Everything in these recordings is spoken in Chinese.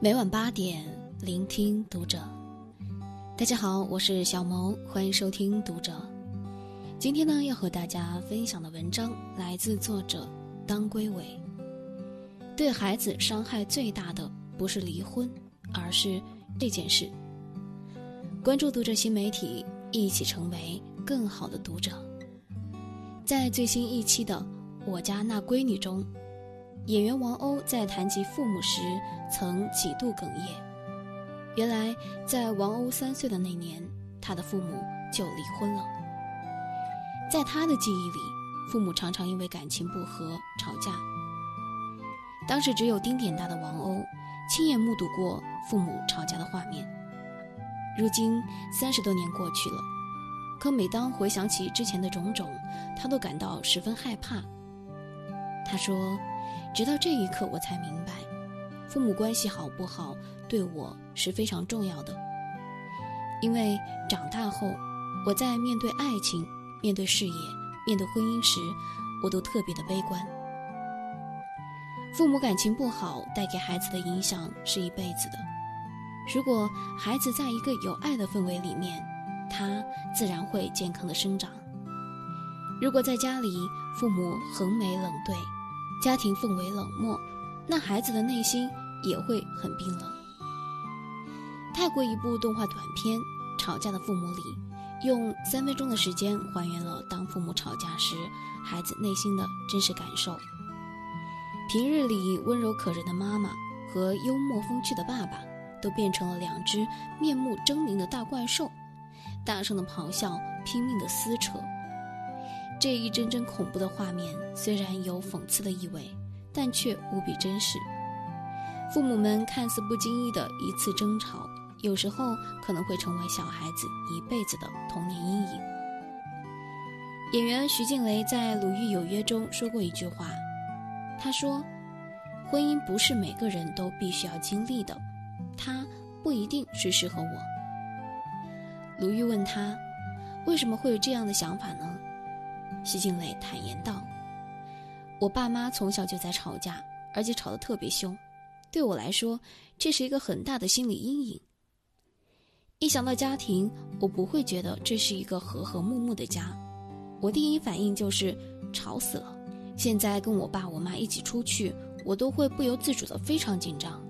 每晚八点，聆听读者。大家好，我是小萌，欢迎收听读者。今天呢，要和大家分享的文章来自作者当归伟。对孩子伤害最大的不是离婚，而是这件事。关注读者新媒体，一起成为更好的读者。在最新一期的《我家那闺女》中，演员王鸥在谈及父母时曾几度哽咽。原来，在王鸥三岁的那年，她的父母就离婚了。在他的记忆里，父母常常因为感情不和吵架。当时只有丁点大的王鸥，亲眼目睹过父母吵架的画面。如今三十多年过去了，可每当回想起之前的种种，他都感到十分害怕。他说：“直到这一刻，我才明白，父母关系好不好，对我是非常重要的。因为长大后，我在面对爱情。”面对事业、面对婚姻时，我都特别的悲观。父母感情不好，带给孩子的影响是一辈子的。如果孩子在一个有爱的氛围里面，他自然会健康的生长。如果在家里父母横眉冷对，家庭氛围冷漠，那孩子的内心也会很冰冷。泰国一部动画短片《吵架的父母》里。用三分钟的时间还原了当父母吵架时孩子内心的真实感受。平日里温柔可人的妈妈和幽默风趣的爸爸，都变成了两只面目狰狞的大怪兽，大声的咆哮，拼命的撕扯。这一帧帧恐怖的画面虽然有讽刺的意味，但却无比真实。父母们看似不经意的一次争吵。有时候可能会成为小孩子一辈子的童年阴影。演员徐静蕾在《鲁豫有约》中说过一句话，她说：“婚姻不是每个人都必须要经历的，它不一定是适合我。”鲁豫问他：“为什么会有这样的想法呢？”徐静蕾坦言道：“我爸妈从小就在吵架，而且吵得特别凶，对我来说，这是一个很大的心理阴影。”一想到家庭，我不会觉得这是一个和和睦睦的家，我第一反应就是吵死了。现在跟我爸我妈一起出去，我都会不由自主的非常紧张，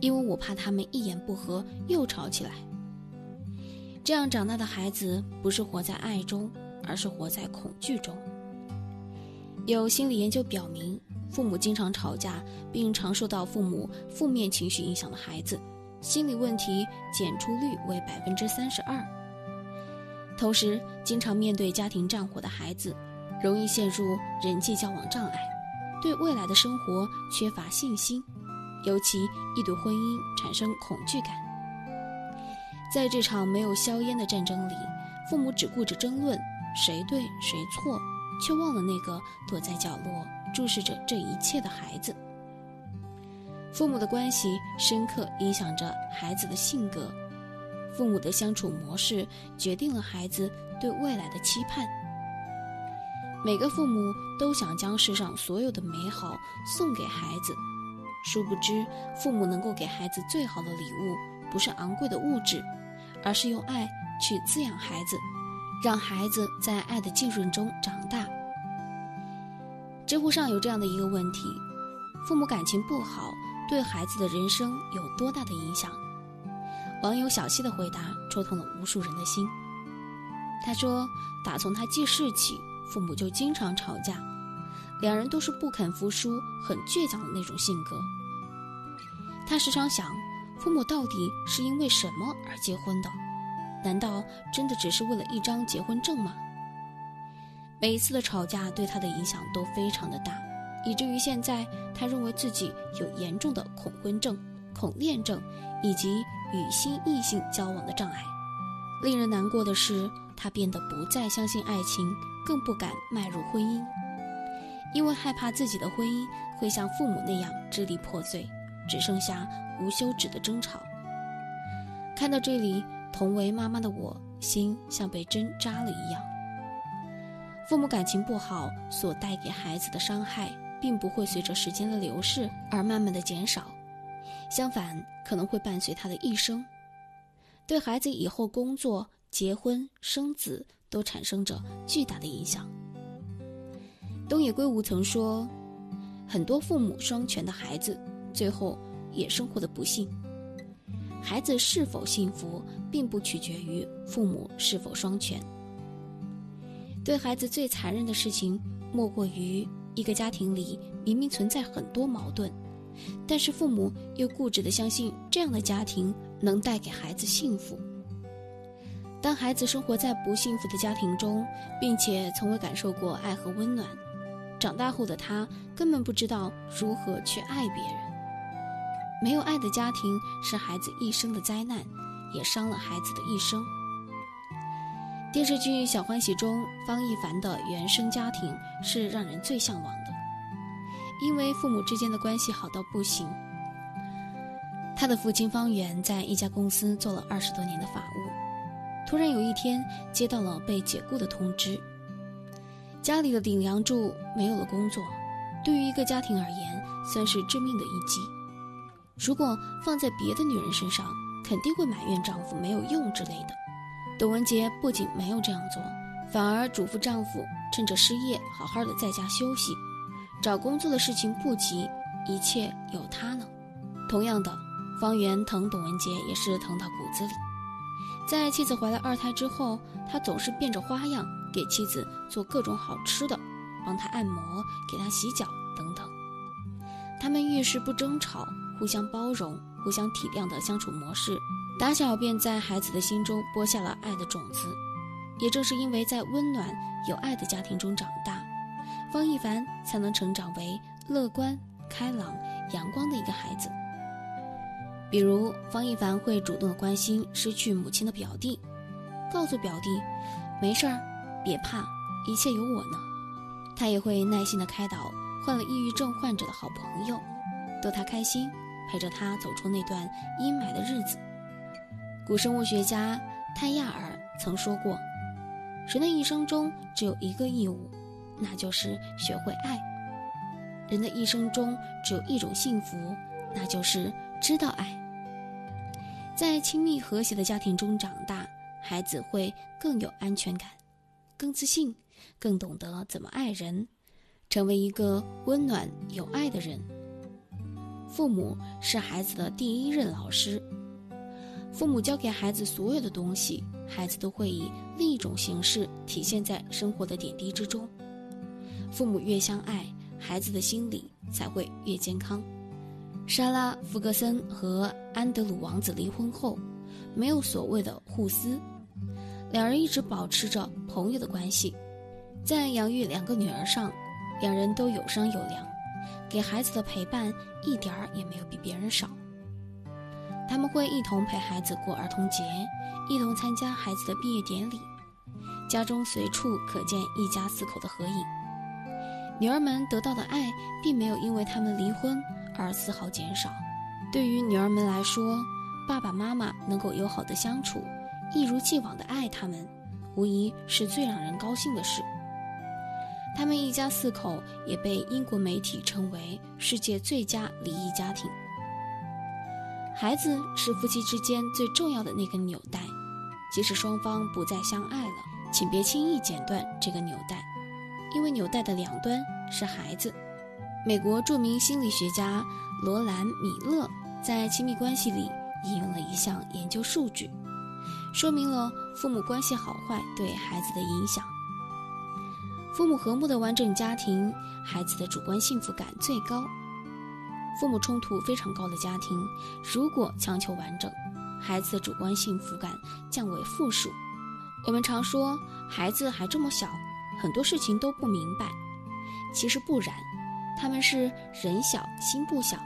因为我怕他们一言不合又吵起来。这样长大的孩子不是活在爱中，而是活在恐惧中。有心理研究表明，父母经常吵架并常受到父母负面情绪影响的孩子。心理问题检出率为百分之三十二。同时，经常面对家庭战火的孩子，容易陷入人际交往障碍，对未来的生活缺乏信心，尤其易对婚姻产生恐惧感。在这场没有硝烟的战争里，父母只顾着争论谁对谁错，却忘了那个躲在角落注视着这一切的孩子。父母的关系深刻影响着孩子的性格，父母的相处模式决定了孩子对未来的期盼。每个父母都想将世上所有的美好送给孩子，殊不知，父母能够给孩子最好的礼物，不是昂贵的物质，而是用爱去滋养孩子，让孩子在爱的浸润中长大。知乎上有这样的一个问题：父母感情不好。对孩子的人生有多大的影响？网友小溪的回答戳痛了无数人的心。他说：“打从他记事起，父母就经常吵架，两人都是不肯服输、很倔强的那种性格。他时常想，父母到底是因为什么而结婚的？难道真的只是为了一张结婚证吗？”每一次的吵架对他的影响都非常的大。以至于现在，他认为自己有严重的恐婚症、恐恋症，以及与新异性交往的障碍。令人难过的是，他变得不再相信爱情，更不敢迈入婚姻，因为害怕自己的婚姻会像父母那样支离破碎，只剩下无休止的争吵。看到这里，同为妈妈的我心像被针扎了一样。父母感情不好所带给孩子的伤害。并不会随着时间的流逝而慢慢的减少，相反，可能会伴随他的一生，对孩子以后工作、结婚、生子都产生着巨大的影响。东野圭吾曾说：“很多父母双全的孩子，最后也生活的不幸。孩子是否幸福，并不取决于父母是否双全。对孩子最残忍的事情，莫过于一个家庭里明明存在很多矛盾，但是父母又固执地相信这样的家庭能带给孩子幸福。当孩子生活在不幸福的家庭中，并且从未感受过爱和温暖。”长大后的他根本不知道如何去爱别人。没有爱的家庭是孩子一生的灾难，也伤了孩子的一生。电视剧《小欢喜》中，方一凡的原生家庭是让人最向往的，因为父母之间的关系好到不行。他的父亲方圆在一家公司做了二十多年的法务，突然有一天接到了被解雇的通知。家里的顶梁柱没有了工作，对于一个家庭而言，算是致命的一击。如果放在别的女人身上，肯定会埋怨丈夫没有用之类的。董文杰不仅没有这样做，反而嘱咐丈夫趁着失业，好好的在家休息，找工作的事情不急，一切有他呢。同样的，方圆疼董文杰也是疼到骨子里。在妻子怀了二胎之后，他总是变着花样。给妻子做各种好吃的，帮她按摩，给她洗脚等等。他们遇事不争吵，互相包容、互相体谅的相处模式，打小便在孩子的心中播下了爱的种子。也正是因为在温暖有爱的家庭中长大，方一凡才能成长为乐观、开朗、阳光的一个孩子。比如，方一凡会主动的关心失去母亲的表弟，告诉表弟，没事儿。别怕，一切有我呢。他也会耐心的开导患了抑郁症患者的好朋友，逗他开心，陪着他走出那段阴霾的日子。古生物学家泰亚尔曾说过：“人的一生中只有一个义务，那就是学会爱；人的一生中只有一种幸福，那就是知道爱。”在亲密和谐的家庭中长大，孩子会更有安全感。更自信，更懂得怎么爱人，成为一个温暖有爱的人。父母是孩子的第一任老师，父母教给孩子所有的东西，孩子都会以另一种形式体现在生活的点滴之中。父母越相爱，孩子的心理才会越健康。莎拉·福格森和安德鲁王子离婚后，没有所谓的互撕。两人一直保持着朋友的关系，在养育两个女儿上，两人都有商有量，给孩子的陪伴一点儿也没有比别人少。他们会一同陪孩子过儿童节，一同参加孩子的毕业典礼，家中随处可见一家四口的合影。女儿们得到的爱，并没有因为他们离婚而丝毫减少。对于女儿们来说，爸爸妈妈能够友好的相处。一如既往的爱他们，无疑是最让人高兴的事。他们一家四口也被英国媒体称为世界最佳离异家庭。孩子是夫妻之间最重要的那根纽带，即使双方不再相爱了，请别轻易剪断这个纽带，因为纽带的两端是孩子。美国著名心理学家罗兰·米勒在亲密关系里引用了一项研究数据。说明了父母关系好坏对孩子的影响。父母和睦的完整家庭，孩子的主观幸福感最高；父母冲突非常高的家庭，如果强求完整，孩子的主观幸福感降为负数。我们常说孩子还这么小，很多事情都不明白，其实不然，他们是人小心不小。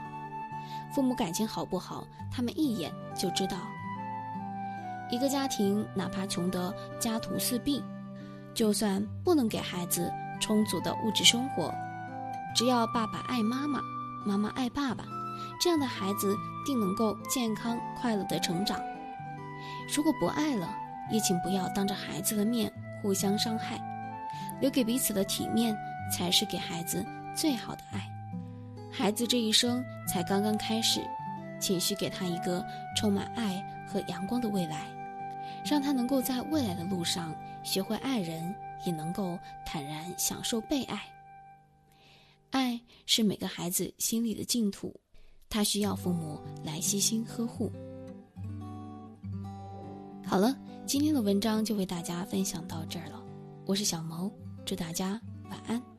父母感情好不好，他们一眼就知道。一个家庭哪怕穷得家徒四壁，就算不能给孩子充足的物质生活，只要爸爸爱妈妈，妈妈爱爸爸，这样的孩子定能够健康快乐的成长。如果不爱了，也请不要当着孩子的面互相伤害，留给彼此的体面才是给孩子最好的爱。孩子这一生才刚刚开始，请需给他一个充满爱和阳光的未来，让他能够在未来的路上学会爱人，也能够坦然享受被爱。爱是每个孩子心里的净土，他需要父母来悉心呵护。好了，今天的文章就为大家分享到这儿了，我是小萌，祝大家晚安。